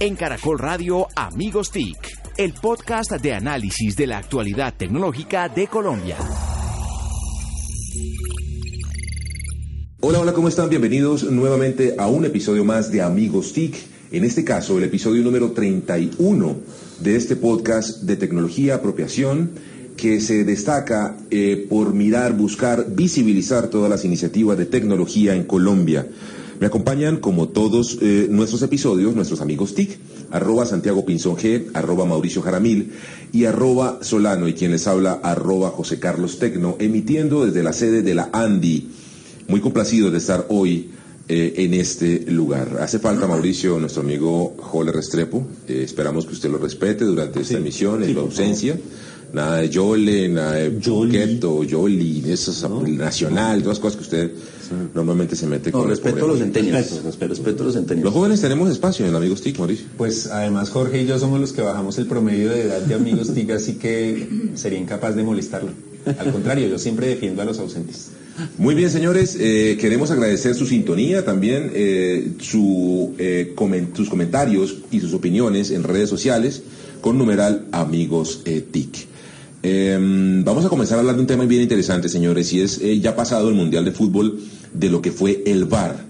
En Caracol Radio Amigos TIC, el podcast de análisis de la actualidad tecnológica de Colombia. Hola, hola, ¿cómo están? Bienvenidos nuevamente a un episodio más de Amigos TIC. En este caso, el episodio número 31 de este podcast de tecnología, apropiación, que se destaca eh, por mirar, buscar, visibilizar todas las iniciativas de tecnología en Colombia. Me acompañan, como todos eh, nuestros episodios, nuestros amigos TIC, arroba Santiago Pinzón G, arroba Mauricio Jaramil y arroba Solano, y quien les habla, arroba José Carlos Tecno, emitiendo desde la sede de la ANDI. Muy complacido de estar hoy eh, en este lugar. Hace falta, Mauricio, nuestro amigo Joler Restrepo. Eh, esperamos que usted lo respete durante esta emisión, en su ausencia. Nada de Yole, nada de Joqueto, Yoli, eso es nacional, todas las cosas que usted normalmente se mete no, con respeto a los centenios. Respeto, a los centenios. Los jóvenes tenemos espacio en Amigos TIC, Mauricio. Pues además Jorge y yo somos los que bajamos el promedio de edad de Amigos TIC, así que sería incapaz de molestarlo. Al contrario, yo siempre defiendo a los ausentes. Muy bien, señores, eh, queremos agradecer su sintonía, también eh, su, eh, coment sus comentarios y sus opiniones en redes sociales con numeral Amigos TIC. Em, vamos a comenzar a hablar de un tema bien interesante, señores, y es ya pasado el Mundial de Fútbol de lo que fue el VAR.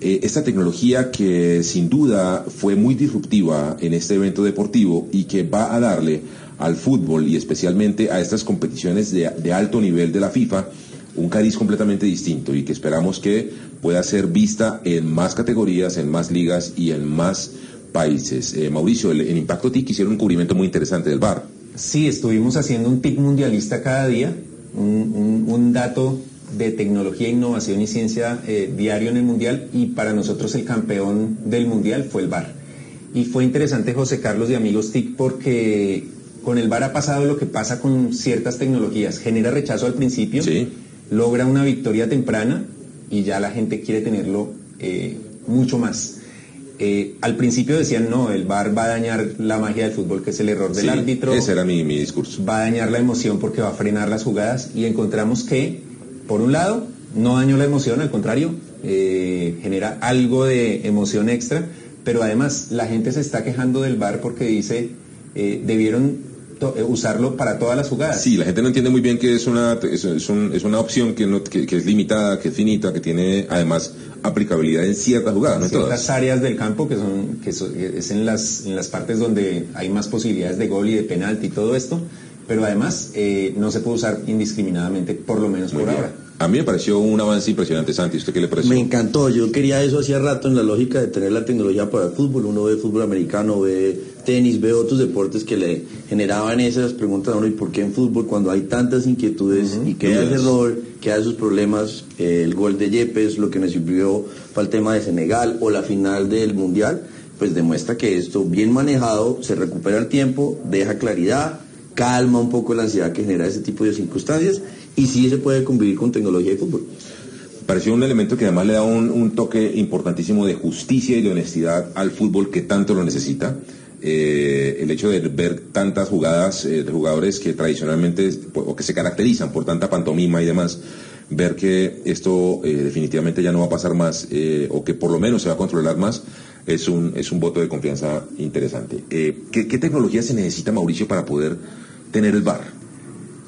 esta tecnología que sin duda fue muy disruptiva en este evento deportivo y que va a darle al fútbol y especialmente a estas competiciones de, alto nivel de la FIFA un cariz completamente distinto y que esperamos que pueda ser vista en más categorías, en más ligas y en más países. Eh, Mauricio, en Impacto TIC hicieron un cubrimiento muy interesante del VAR. Sí, estuvimos haciendo un TIC mundialista cada día, un, dato de tecnología, innovación y ciencia eh, diario en el mundial y para nosotros el campeón del mundial fue el VAR. Y fue interesante José Carlos y amigos TIC porque con el VAR ha pasado lo que pasa con ciertas tecnologías, genera rechazo al principio. Sí logra una victoria temprana y ya la gente quiere tenerlo eh, mucho más. Eh, al principio decían, no, el VAR va a dañar la magia del fútbol, que es el error del árbitro. Ese era mi, discurso. Va a dañar la emoción porque va a frenar las jugadas y encontramos que, por un lado, no dañó la emoción, al contrario, eh, genera algo de emoción extra, pero además la gente se está quejando del VAR porque dice, debieron eh, usarlo para todas las jugadas. Sí, la gente no entiende muy bien que es una, es, una opción que, no, que, es limitada, que es finita, que tiene además aplicabilidad en ciertas jugadas, en ciertas áreas del campo que son que es en las, en las partes donde hay más posibilidades de gol y de penalti y todo esto, pero además eh, no se puede usar indiscriminadamente, por lo menos por ahora. A mí me pareció un avance impresionante, Santi. ¿Usted qué le pareció? Me encantó. Yo quería eso hacía rato en la lógica de tener la tecnología para el fútbol. Uno ve fútbol americano, ve tenis, ve otros deportes que le generaban esas preguntas a uno. ¿Y por qué en fútbol cuando hay tantas inquietudes y queda el error, queda esos problemas? Eh, el gol de Yepes, lo que me sirvió para el tema de Senegal o la final del Mundial, pues demuestra que esto bien manejado se recupera el tiempo, deja claridad, calma un poco la ansiedad que genera ese tipo de circunstancias y sí se puede convivir con tecnología y fútbol. Pareció un elemento que además le da un, toque importantísimo de justicia y de honestidad al fútbol que tanto lo necesita. Eh, el hecho de ver tantas jugadas eh, de jugadores que tradicionalmente o que se caracterizan por tanta pantomima y demás, ver que esto eh, definitivamente ya no va a pasar más o que por lo menos se va a controlar más, es un, es un voto de confianza interesante. ¿qué, ¿Qué tecnología se necesita, Mauricio, para poder tener el bar?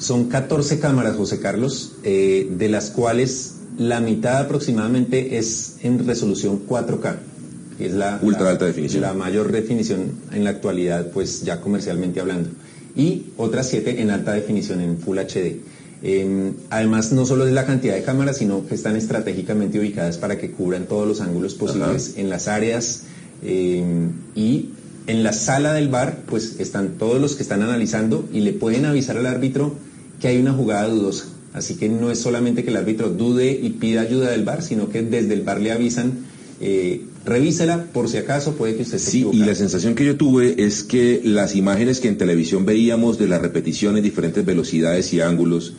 Son 14 cámaras, José Carlos, eh, de las cuales la mitad aproximadamente es en resolución 4K, que es la, Ultra alta definición. la mayor definición en la actualidad, pues ya comercialmente hablando. Y otras 7 en alta definición, en Full HD. Em, además, no solo es la cantidad de cámaras, sino que están estratégicamente ubicadas para que cubran todos los ángulos posibles en las áreas em, y en la sala del bar, pues están todos los que están analizando y le pueden avisar al árbitro que hay una jugada dudosa. Así que no es solamente que el árbitro dude y pida ayuda del bar, sino que desde el bar le avisan, eh, revísela por si acaso puede que usted se Sí, y la sensación que yo tuve es que las imágenes que en televisión veíamos de la repetición en diferentes velocidades y ángulos,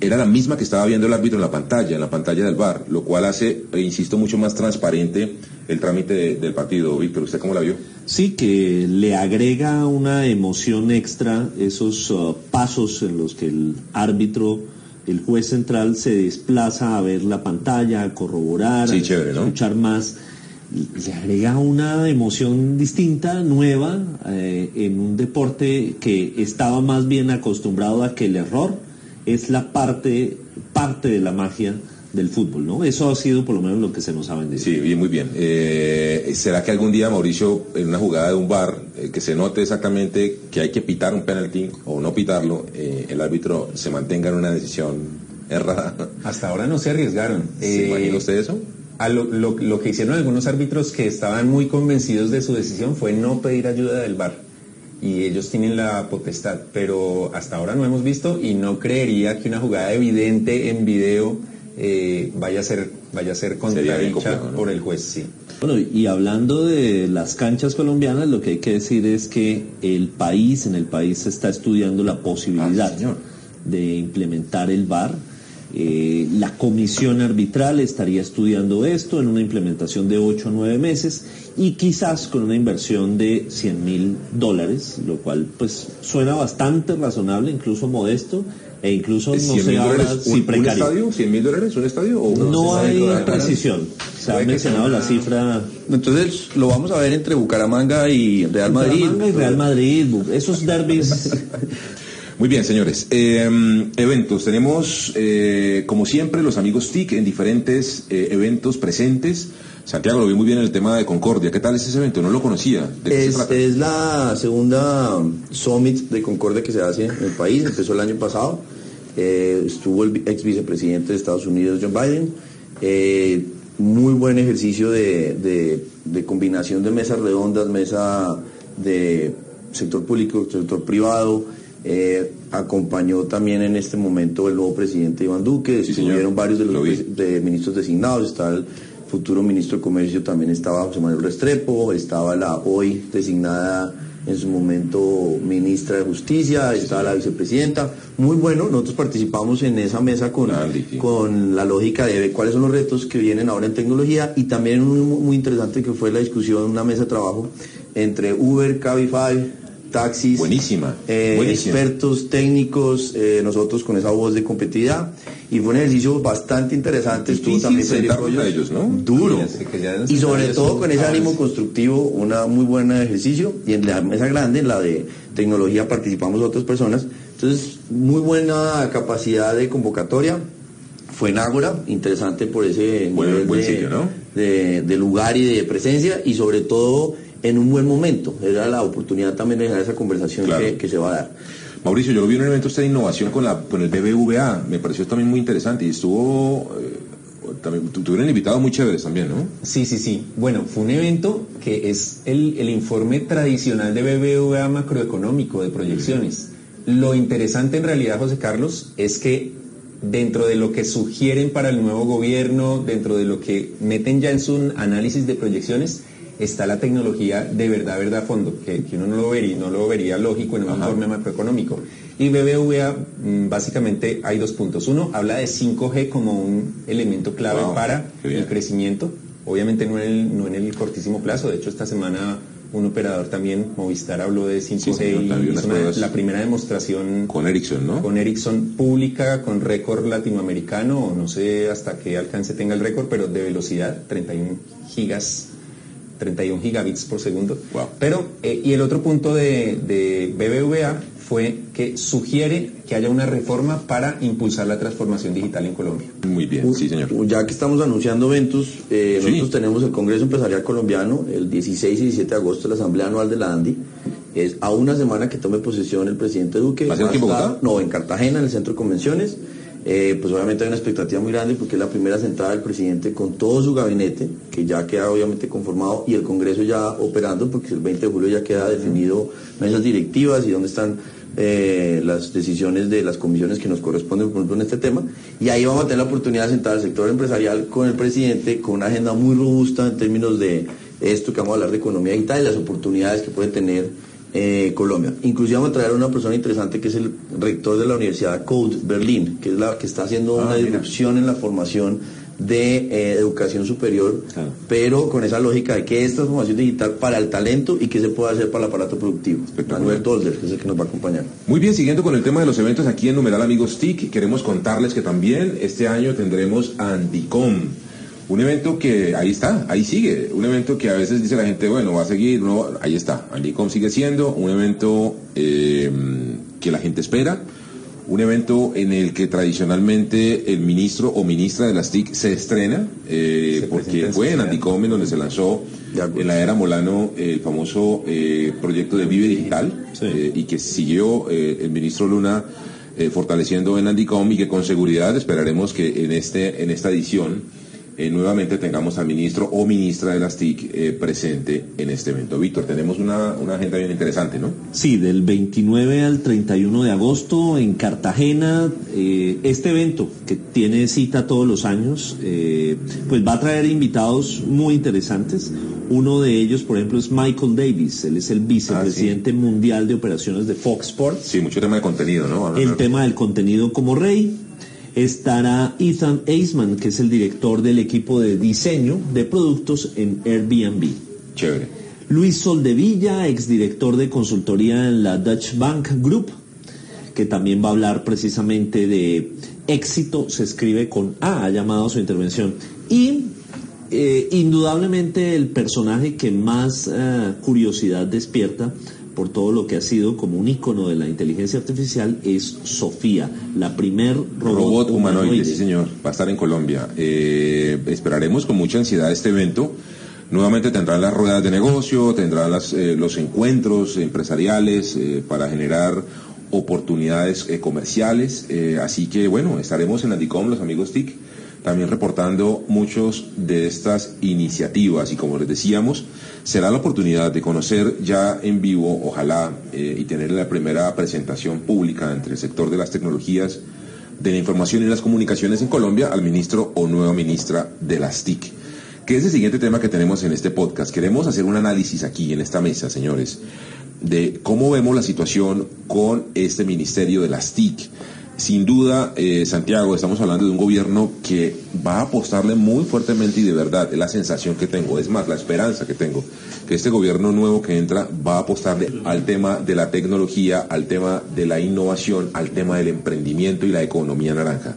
era la misma que estaba viendo el árbitro en la pantalla, en la pantalla del bar, lo cual hace, e insisto, mucho más transparente el trámite del partido. Víctor, ¿usted cómo la vio? Sí, que le agrega una emoción extra esos uh, pasos en los que el árbitro, el juez central se desplaza a ver la pantalla, a corroborar, a escuchar más. le agrega una emoción distinta, nueva, eh, en un deporte que estaba más bien acostumbrado a que el error es la parte, parte de la magia del fútbol, ¿no? Eso ha sido por lo menos lo que se nos ha vendido. Sí, bien, muy bien. Eh, ¿Será que algún día, Mauricio, en una jugada de un bar, eh, que se note exactamente que hay que pitar un penalti o no pitarlo, eh, el árbitro se mantenga en una decisión errada? Hasta ahora no se arriesgaron. ¿Se Eh, imagina usted eso? a lo, lo- lo que hicieron algunos árbitros que estaban muy convencidos de su decisión fue no pedir ayuda del VAR. Y ellos tienen la potestad, pero hasta ahora no hemos visto y no creería que una jugada evidente en video eh, vaya a ser vaya a ser contradicha por el juez, sí. Bueno, y hablando de las canchas colombianas, lo que hay que decir es que el país, en el país se está estudiando la posibilidad Ah, señor. de implementar el VAR. Eh, la comisión arbitral estaría estudiando esto en una implementación de 8 o 9 meses y quizás con una inversión de 100 mil dólares, lo cual pues suena bastante razonable, incluso modesto e incluso no 100 se mil habla dólares, si un, un precario. estadio? ¿100 mil dólares? ¿Un estadio? ¿O un- No hay precisión. Se ha mencionado la cifra Entonces lo vamos a ver entre Bucaramanga y Real Madrid. Bucaramanga y Real Madrid, esos derbis. Muy bien, señores. Eh, eventos. Tenemos, eh, como siempre, los amigos TIC en diferentes eh, eventos presentes. Santiago lo vi muy bien en el tema de Concordia. ¿Qué tal es ese evento? No lo conocía. ¿De qué se Es, trata? es la segunda Summit de Concordia que se hace en el país, empezó el año pasado, Eh, estuvo el ex vicepresidente de Estados Unidos, John Biden, Eh, muy buen ejercicio de, de- de combinación de mesas redondas, mesa de sector público, sector privado, Eh, acompañó también en este momento el nuevo presidente Iván Duque, Sí, señor. estuvieron varios de los Lo de ministros designados, está el futuro ministro de Comercio, también estaba José Manuel Restrepo, estaba la hoy designada en su momento ministra de Justicia, estaba la vicepresidenta. Muy bueno, nosotros participamos en esa mesa con, Andy, sí. con la lógica de ver cuáles son los retos que vienen ahora en tecnología. Y también muy muy interesante que fue la discusión, una mesa de trabajo entre Uber, Cabify, taxis, Buenísima, eh, buenísima. expertos técnicos, eh, nosotros con esa voz de competitividad y fue un ejercicio bastante interesante. Estuvo también a ellos, ¿no? Duro. Y sobre todo con ese ánimo constructivo, una muy buena ejercicio y en la mesa grande, en la de tecnología, participamos otras personas. Entonces, muy buena capacidad de convocatoria. Fue en Ágora, interesante por ese Buen- nivel buen de, sitio, ¿no? de- de lugar y de presencia y sobre todo en un buen momento. Era la oportunidad también de esa conversación Claro. que, que se va a dar. Mauricio, yo lo vi en un evento usted de innovación con, la, con el BBVA. Me pareció también muy interesante y estuvo... eh, también, tu- tuvieron invitados muy chéveres también, ¿no? Sí, sí, sí. Bueno, fue un evento que es el, el informe tradicional de BBVA macroeconómico de proyecciones. Lo interesante en realidad, José Carlos, es que dentro de lo que sugieren para el nuevo gobierno, dentro de lo que meten ya en su análisis de proyecciones, está la tecnología de verdad, verdad a fondo, que, que uno no lo vería, no lo vería lógico en un informe macroeconómico. Y BBVA, mm, básicamente hay dos puntos. Uno, habla de 5G como un elemento clave Wow, para el crecimiento, obviamente no en, el, no en el cortísimo plazo, de hecho esta semana un operador también, Movistar, habló de 5G Sí, señor, y también unas hizo una- pruebas. la primera demostración Con Ericsson, ¿no? con Ericsson pública, con récord latinoamericano, o no sé hasta qué alcance tenga el récord, pero de velocidad, 31 gigas, 31 gigabits por segundo. Wow. Pero, eh, y el otro punto de, de BBVA fue que sugiere que haya una reforma para impulsar la transformación digital en Colombia. Muy bien, sí, señor. Ya que estamos anunciando eventos, eh, Sí. nosotros tenemos el Congreso Empresarial Colombiano el 16 y 17 de agosto, la Asamblea Anual de la ANDI. Es a una semana que tome posesión el presidente Duque. ¿Va a ser aquí en estar- Bogotá? No, en Cartagena, en el Centro de Convenciones. Eh, pues obviamente hay una expectativa muy grande porque es la primera sentada del presidente con todo su gabinete, que ya queda obviamente conformado, y el Congreso ya operando, porque el 20 de julio ya queda definido mesas directivas y dónde están eh, las decisiones de las comisiones que nos corresponden, por ejemplo, en este tema. Y ahí vamos a tener la oportunidad de sentar al sector empresarial con el presidente, con una agenda muy robusta en términos de esto que vamos a hablar de economía digital y las oportunidades que puede tener eh, Colombia. Inclusive vamos a traer a una persona interesante que es el rector de la Universidad Code Berlín, que es la que está haciendo Ah, una mira. disrupción en la formación de eh, educación superior, pero con esa lógica de que es transformación digital para el talento y qué se puede hacer para el aparato productivo. Manuel Dolder, que es el que nos va a acompañar. Muy bien, siguiendo con el tema de los eventos aquí en Numeral Amigos TIC, queremos contarles que también este año tendremos Andicom, Un evento que ahí está, ahí sigue. Un evento que a veces dice la gente, bueno, va a seguir, no, ahí está. Andicom sigue siendo un evento eh, que la gente espera. Un evento en el que tradicionalmente el ministro o ministra de las TIC se estrena, eh, Se porque fue en. Andicom en donde se lanzó en la era Molano el famoso eh, proyecto de Vive Digital Sí. eh, y que siguió eh, el ministro Luna eh, fortaleciendo en Andicom y que con seguridad esperaremos que en este en esta edición eh, nuevamente tengamos al ministro o ministra de las TIC eh, presente en este evento. Víctor, tenemos una, una agenda bien interesante, ¿no? Sí, del 29 al 31 de agosto en Cartagena. eh, este evento, que tiene cita todos los años, eh, pues va a traer invitados muy interesantes. Uno de ellos, por ejemplo, es Michael Davis. Él es el vicepresidente mundial de operaciones de Fox Sports. Sí, mucho tema de contenido, ¿no? El tema del contenido como rey. Estará Ethan Eisman, que es el director del equipo de diseño de productos en Airbnb. Chévere. Luis Soldevilla, exdirector de consultoría en la Dutch Bank Group, que también va a hablar precisamente de éxito, se escribe con A, ha llamado su intervención. Y eh, indudablemente el personaje que más eh, curiosidad despierta por todo lo que ha sido como un icono de la inteligencia artificial es Sofía, la primer robot, Robot humanoide, humanoide. sí señor, va a estar en Colombia. Eh, esperaremos con mucha ansiedad este evento. Nuevamente tendrán las ruedas de negocio, tendrán las, eh, los encuentros empresariales eh, para generar oportunidades eh, comerciales. Así que bueno, estaremos en Andicom, los amigos TIC, también reportando muchos de estas iniciativas y como les decíamos, será la oportunidad de conocer ya en vivo, ojalá, eh, y tener la primera presentación pública entre el sector de las tecnologías de la información y las comunicaciones en Colombia al ministro o nueva ministra de las TIC. Que es el siguiente tema que tenemos en este podcast. Queremos hacer un análisis aquí en esta mesa, señores, de cómo vemos la situación con este ministerio de las TIC. Sin duda, eh, Santiago, estamos hablando de un gobierno que va a apostarle muy fuertemente y de verdad, es la sensación que tengo, es más, la esperanza que tengo, que este gobierno nuevo que entra va a apostarle al tema de la tecnología, al tema de la innovación, al tema del emprendimiento y la economía naranja.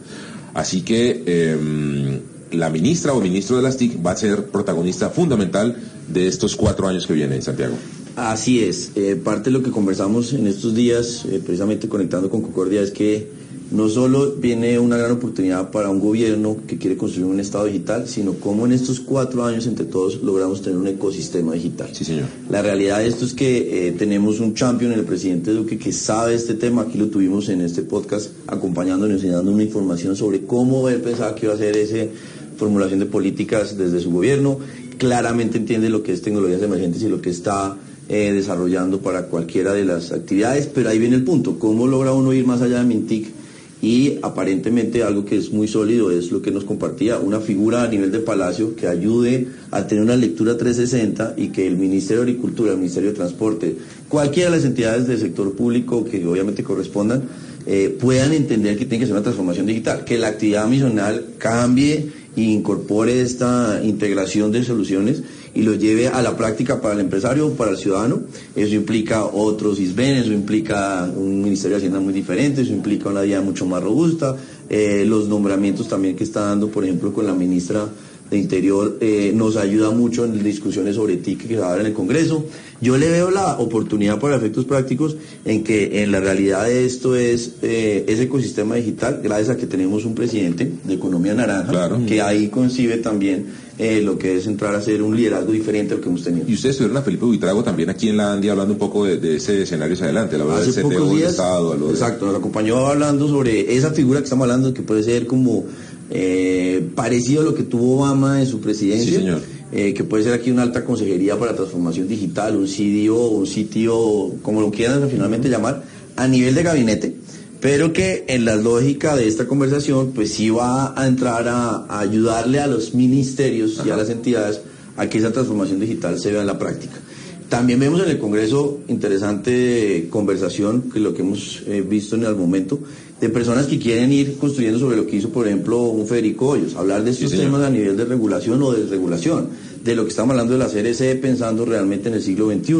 Así que eh, la ministra o ministro de las TIC va a ser protagonista fundamental de estos cuatro años que vienen, Santiago. Así es, eh, parte de lo que conversamos en estos días, eh, precisamente conectando con Concordia, es que no solo viene una gran oportunidad para un gobierno que quiere construir un Estado digital, sino cómo en estos cuatro años entre todos logramos tener un ecosistema digital. Sí, señor. La realidad de esto es que eh, tenemos un champion, el presidente Duque, que sabe este tema. Aquí lo tuvimos en este podcast acompañándonos, enseñando una información sobre cómo él pensaba que iba a ser esa formulación de políticas desde su gobierno. Claramente entiende lo que es tecnologías emergentes y lo que está eh, desarrollando para cualquiera de las actividades, pero ahí viene el punto, ¿cómo logra uno ir más allá de Mintic? Y aparentemente algo que es muy sólido es lo que nos compartía, una figura a nivel de Palacio que ayude a tener una lectura 360 y que el Ministerio de Agricultura, el Ministerio de Transporte, cualquiera de las entidades del sector público que obviamente correspondan, eh, puedan entender que tiene que ser una transformación digital, que la actividad misional cambie e incorpore esta integración de soluciones y lo lleve a la práctica para el empresario, para el ciudadano. Eso implica otros ISBEN, eso implica un Ministerio de Hacienda muy diferente, eso implica una vía mucho más robusta, eh, los nombramientos también que está dando, por ejemplo, con la ministra de Interior, eh, nos ayuda mucho en discusiones sobre TIC que se va a dar en el Congreso. Yo le veo la oportunidad para efectos prácticos en que en la realidad de esto es eh, ese ecosistema digital, gracias a que tenemos un presidente de economía naranja, Claro. que ahí concibe también eh, lo que es entrar a hacer un liderazgo diferente al que hemos tenido. Y ustedes estuvieron a Felipe Buitrago también aquí en la Andia hablando un poco de, de ese escenario hacia adelante, la verdad, del Hace CTO pocos del días, Estado, lo de- exacto, nos acompañó hablando sobre esa figura que estamos hablando, que puede ser como eh, parecido a lo que tuvo Obama en su presidencia, Sí, señor. eh, que puede ser aquí una alta consejería para transformación digital, un CDO, un CTO, como lo quieran finalmente llamar, a nivel de gabinete, pero que en la lógica de esta conversación, pues sí va a entrar a, a ayudarle a los ministerios y a las entidades a que esa transformación digital se vea en la práctica. También vemos en el Congreso interesante conversación, que lo que hemos eh, visto en el momento, de personas que quieren ir construyendo sobre lo que hizo, por ejemplo, un Federico Hoyos, hablar de estos temas a nivel de regulación o desregulación, de lo que estamos hablando de la CRC pensando realmente en el siglo XXI,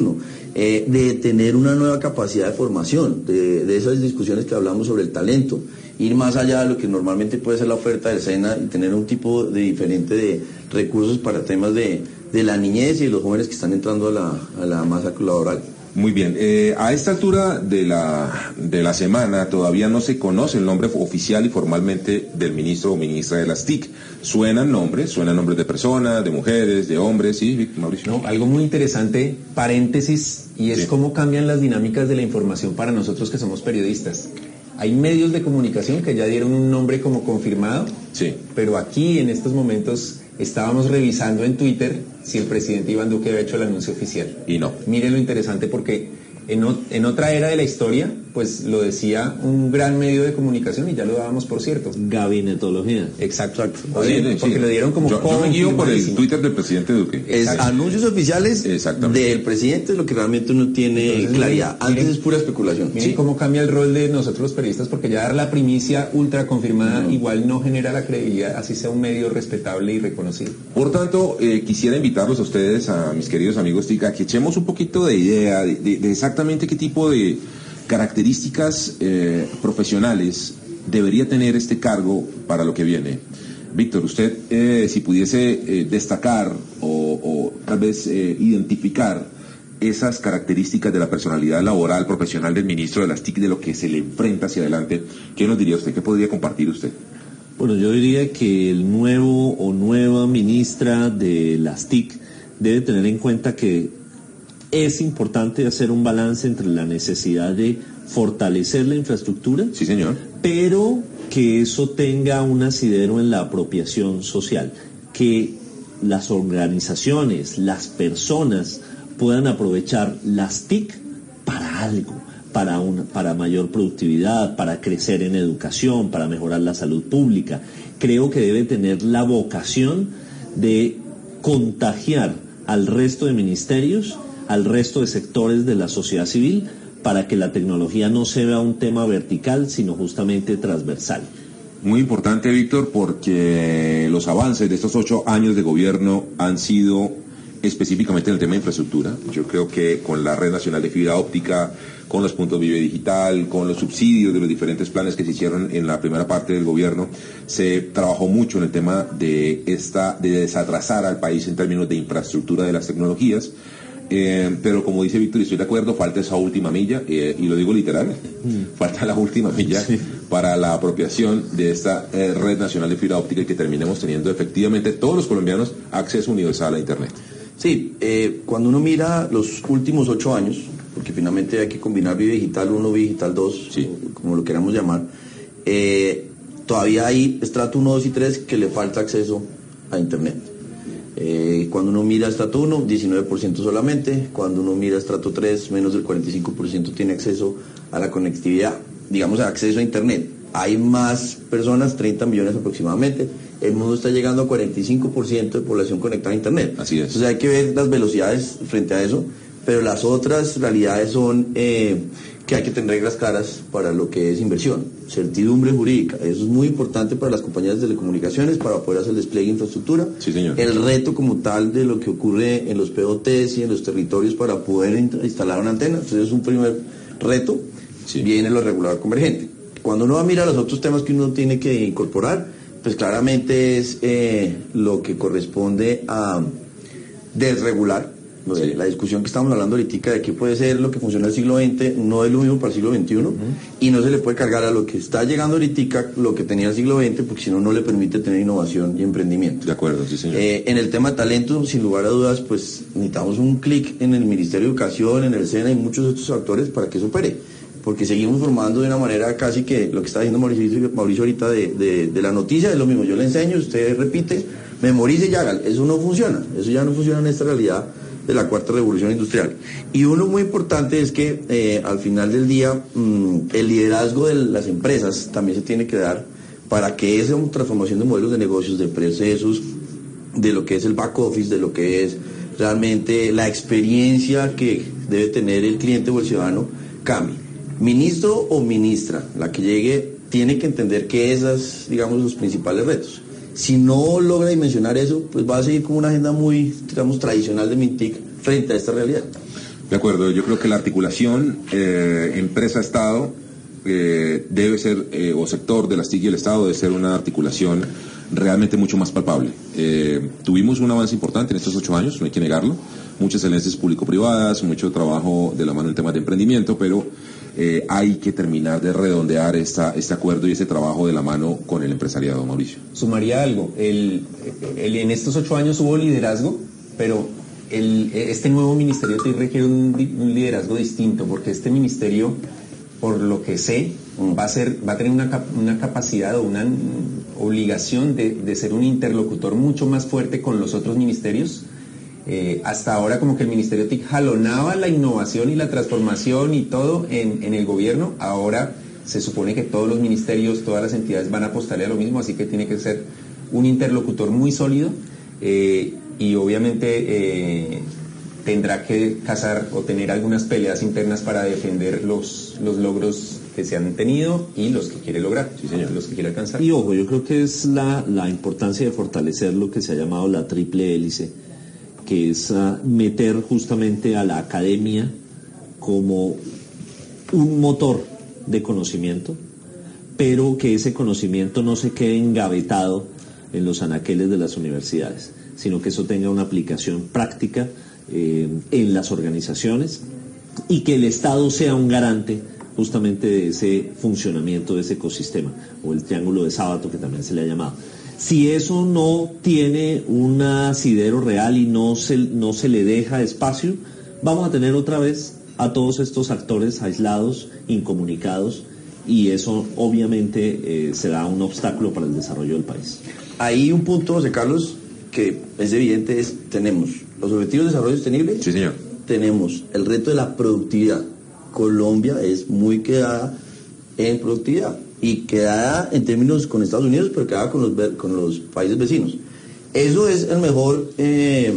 eh, de tener una nueva capacidad de formación, de, de, esas discusiones que hablamos sobre el talento, ir más allá de lo que normalmente puede ser la oferta del SENA y tener un tipo de diferente de recursos para temas de, de la niñez y de los jóvenes que están entrando a la, a la masa laboral. Muy bien, eh, a esta altura de la, de la semana todavía no se conoce el nombre oficial y formalmente del ministro o ministra de las TIC. Suenan nombres, suenan nombres de personas, de mujeres, de hombres, ¿sí, Mauricio? No, algo muy interesante, paréntesis, y es Sí. cómo cambian las dinámicas de la información para nosotros que somos periodistas. Hay medios de comunicación que ya dieron un nombre como confirmado, Sí. pero aquí en estos momentos estábamos revisando en Twitter si el presidente Iván Duque había hecho el anuncio oficial. Y no. Miren lo interesante porque en, o- en otra era de la historia, pues lo decía un gran medio de comunicación y ya lo dábamos por cierto. Gabinetología. Exacto. Sí, Oye, sí. porque lo dieron como Yo, yo me guío por el. Twitter del presidente Duque. Es Exacto. anuncios oficiales del presidente es lo que realmente uno tiene Entonces, claridad. miren, Antes miren- es pura especulación. Miren Sí. cómo cambia el rol de nosotros los periodistas, porque ya dar la primicia ultra confirmada igual no genera la credibilidad, así sea un medio respetable y reconocido. Por tanto, eh, quisiera invitarlos a ustedes, a mis queridos amigos TIC, a que echemos un poquito de idea de, de- de qué tipo de características eh, profesionales debería tener este cargo para lo que viene. Víctor, usted, eh, si pudiese eh, destacar o, o tal vez identificar esas características de la personalidad laboral, profesional del ministro de las TIC, de lo que se le enfrenta hacia adelante, ¿qué nos diría usted? ¿Qué podría compartir usted? Bueno, yo diría que el nuevo o nueva ministra de las TIC debe tener en cuenta que es importante hacer un balance entre la necesidad de fortalecer la infraestructura, Sí, señor. pero que eso tenga un asidero en la apropiación social, que las organizaciones, las personas puedan aprovechar las TIC para algo, para, una, para mayor productividad, para crecer en educación, para mejorar la salud pública. Creo que debe tener la vocación de contagiar al resto de ministerios, al resto de sectores de la sociedad civil, para que la tecnología no se vea un tema vertical, sino justamente transversal. Muy importante, Víctor, porque los avances de estos ocho años de gobierno han sido específicamente en el tema de infraestructura. Yo creo que con la red nacional de fibra óptica, con los puntos Vive Digital, con los subsidios de los diferentes planes que se hicieron en la primera parte del gobierno, se trabajó mucho en el tema de esta, de desatrasar al país en términos de infraestructura de las tecnologías. Eh, pero como dice Víctor, y estoy de acuerdo, falta esa última milla, eh, y lo digo literal, falta la última milla para la apropiación de esta eh, red nacional de fibra óptica y que terminemos teniendo efectivamente todos los colombianos acceso universal a Internet. Sí, cuando uno mira los últimos ocho años, porque finalmente hay que combinar Vive Digital 1, Vive Digital 2, Sí. como lo queramos llamar, todavía hay estrato 1, 2 y 3 que le falta acceso a Internet. Eh, cuando uno mira estrato 1, 19% solamente, cuando uno mira estrato 3, menos del 45% tiene acceso a la conectividad, digamos, a acceso a Internet. Hay más personas, 30 millones aproximadamente. El mundo está llegando a 45% de población conectada a Internet. Así es. Entonces hay que ver las velocidades frente a eso, pero las otras realidades son eh, que hay que tener reglas claras para lo que es inversión, certidumbre jurídica. Eso es muy importante para las compañías de telecomunicaciones para poder hacer el despliegue de infraestructura. Sí, señor. El reto como tal de lo que ocurre en los POTs y en los territorios para poder in- instalar una antena. Entonces es un primer reto. Sí. Viene lo regular convergente. Cuando uno va a mirar los otros temas que uno tiene que incorporar, pues claramente es eh, lo que corresponde a desregular. Lo de Sí. La discusión que estamos hablando ahorita de qué puede ser lo que funciona en el siglo XX no es lo mismo para el siglo XXI y no se le puede cargar a lo que está llegando ahorita lo que tenía el siglo XX porque si no no le permite tener innovación y emprendimiento. De acuerdo, sí, señor. Eh, en el tema de talento, sin lugar a dudas, pues necesitamos un clic en el Ministerio de Educación, en el SENA y muchos de estos actores para que eso opere. Porque seguimos formando de una manera casi que lo que está diciendo Mauricio, Mauricio ahorita de, de- de la noticia es lo mismo. Yo le enseño, usted repite, memorice y haga. Eso no funciona. Eso ya no funciona en esta realidad de la cuarta revolución industrial. Y uno muy importante es que eh, al final del día mm, el liderazgo de las empresas también se tiene que dar para que esa transformación de modelos de negocios, de procesos, de lo que es el back office, de lo que es realmente la experiencia que debe tener el cliente o el ciudadano, cambie. Ministro o ministra, la que llegue, tiene que entender que esas, digamos, los principales retos. Si no logra dimensionar eso, pues va a seguir como una agenda muy, digamos, tradicional de Mintic frente a esta realidad. De acuerdo, yo creo que la articulación eh, empresa-Estado eh, debe ser, eh, o sector de las TIC y el Estado debe ser una articulación realmente mucho más palpable. Tuvimos un avance importante en estos ocho años, no hay que negarlo, muchas excelencias público-privadas, mucho trabajo de la mano en temas de emprendimiento, pero eh, hay que terminar de redondear esta, este acuerdo y este trabajo de la mano con el empresariado, Mauricio. Sumaría algo, en estos ocho años hubo liderazgo, pero este nuevo ministerio requiere un, liderazgo distinto, porque este ministerio, por lo que sé, va a, ser, va a tener una, una capacidad o una obligación de ser un interlocutor mucho más fuerte con los otros ministerios. Eh, hasta ahora como que el Ministerio TIC jalonaba la innovación y la transformación y todo en, en el gobierno, ahora se supone que todos los ministerios, todas las entidades van a apostarle a lo mismo, así que tiene que ser un interlocutor muy sólido eh, y obviamente eh, tendrá que casar o tener algunas peleas internas para defender los, los logros que se han tenido y los que quiere lograr, los que quiere alcanzar. Y ojo, yo creo que es la, la importancia de fortalecer lo que se ha llamado la triple hélice, que es ah, meter justamente a la academia como un motor de conocimiento, pero que ese conocimiento no se quede engavetado en los anaqueles de las universidades, sino que eso tenga una aplicación práctica eh, en las organizaciones y que el Estado sea un garante justamente de ese funcionamiento de ese ecosistema, o el triángulo de sábato que también se le ha llamado. Si eso no tiene un asidero real y no se, no se le deja espacio, vamos a tener otra vez a todos estos actores aislados, incomunicados, y eso obviamente eh, será un obstáculo para el desarrollo del país. Ahí un punto, José Carlos, que es evidente, es tenemos los objetivos de desarrollo sostenible, Sí, señor. tenemos el reto de la productividad. Colombia es muy quedada en productividad y quedada en términos con Estados Unidos, pero quedada con los, con los países vecinos. Eso es el mejor, eh,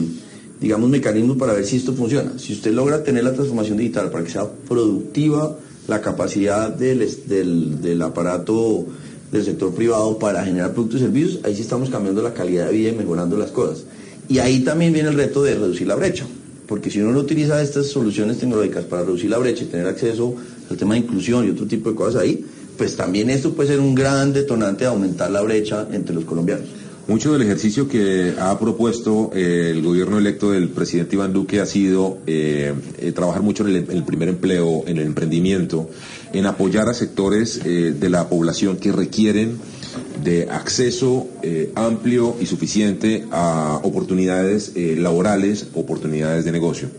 digamos, mecanismo para ver si esto funciona. Si usted logra tener la transformación digital para que sea productiva la capacidad del, del aparato del sector privado para generar productos y servicios, ahí sí estamos cambiando la calidad de vida y mejorando las cosas. Y ahí también viene el reto de reducir la brecha, porque si uno no utiliza estas soluciones tecnológicas para reducir la brecha y tener acceso al tema de inclusión y otro tipo de cosas ahí, pues también esto puede ser un gran detonante de aumentar la brecha entre los colombianos. Mucho del ejercicio que ha propuesto eh, el gobierno electo del presidente Iván Duque ha sido eh, eh, trabajar mucho en el, en el primer empleo, en el emprendimiento, en apoyar a sectores de la población que requieren de acceso amplio y suficiente a oportunidades laborales, oportunidades de negocio.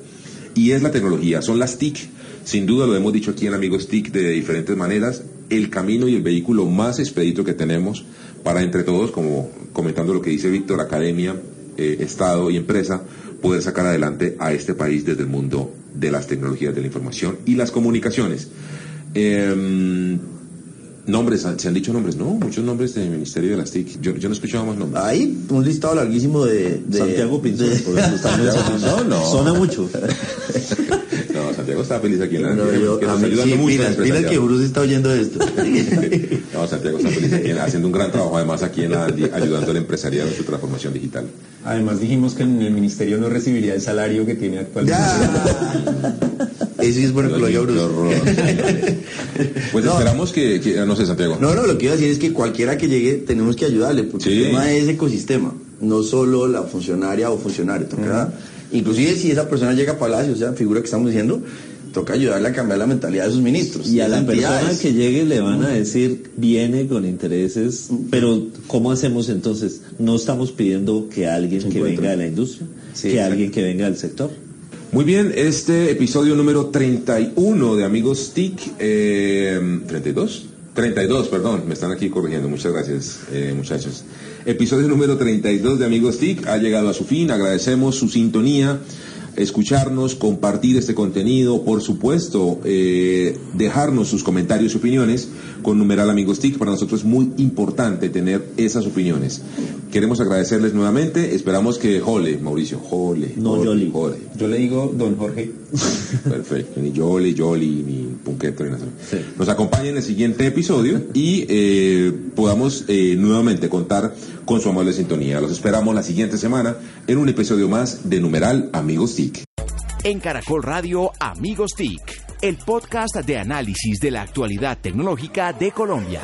Y es la tecnología, son las TIC. Sin duda lo hemos dicho aquí en Amigos TIC de diferentes maneras, el camino y el vehículo más expedito que tenemos para entre todos, como comentando lo que dice Víctor, academia, eh, Estado y empresa, poder sacar adelante a este país desde el mundo de las tecnologías de la información y las comunicaciones. Em, nombres, ¿se han dicho nombres? No, muchos nombres del Ministerio de las TIC. Yo, yo no escuchaba más nombres. Hay un listado larguísimo de... de- Santiago Pinzón, de- por ejemplo, mencionando. No, no. Suena mucho. Santiago está feliz aquí en la No, yo- que nos sí, mucho mira, mira que. Bruce está oyendo esto. No, Santiago está feliz aquí, haciendo un gran trabajo además aquí en la, ayudando al empresariado en su transformación digital. Además dijimos que en el ministerio no recibiría el salario que tiene actualmente. ya. Eso es bueno que lo diga Bruce. horror. Pues No. esperamos que, que- no sé, Santiago. No, no, lo que iba a decir es que cualquiera que llegue tenemos que ayudarle, porque Sí. el tema es ecosistema, no solo la funcionaria o funcionario. Toca, Inclusive si esa persona llega a Palacio, o sea, figura que estamos diciendo, toca ayudarle a cambiar la mentalidad de sus ministros. Y a la persona que llegue le van a decir, viene con intereses, pero ¿cómo hacemos entonces? No estamos pidiendo que alguien que venga de la industria, Sí, que exacto. alguien que venga del sector. Muy bien, este episodio número 31 de Amigos TIC, eh, 32, 32, perdón, me están aquí corrigiendo, muchas gracias eh, muchachos. Episodio número 32 de Amigos TIC. Ha llegado a su fin, agradecemos su sintonía escucharnos, compartir este contenido, por supuesto, eh, dejarnos sus comentarios y opiniones con numeral Amigos TIC. Para nosotros es muy importante tener esas opiniones. Queremos agradecerles nuevamente. Esperamos que Jole, Mauricio, Jole. No, Jole, Yoli. Jole. Yo le digo don Jorge. Perfecto, ni Jole, Joli, ni Punqueto, ni nada. Nos acompañen en el siguiente episodio y eh, podamos eh, nuevamente contar con su amable sintonía. Los esperamos la siguiente semana en un episodio más de Numeral Amigos TIC. En Caracol Radio Amigos TIC, el podcast de análisis de la actualidad tecnológica de Colombia.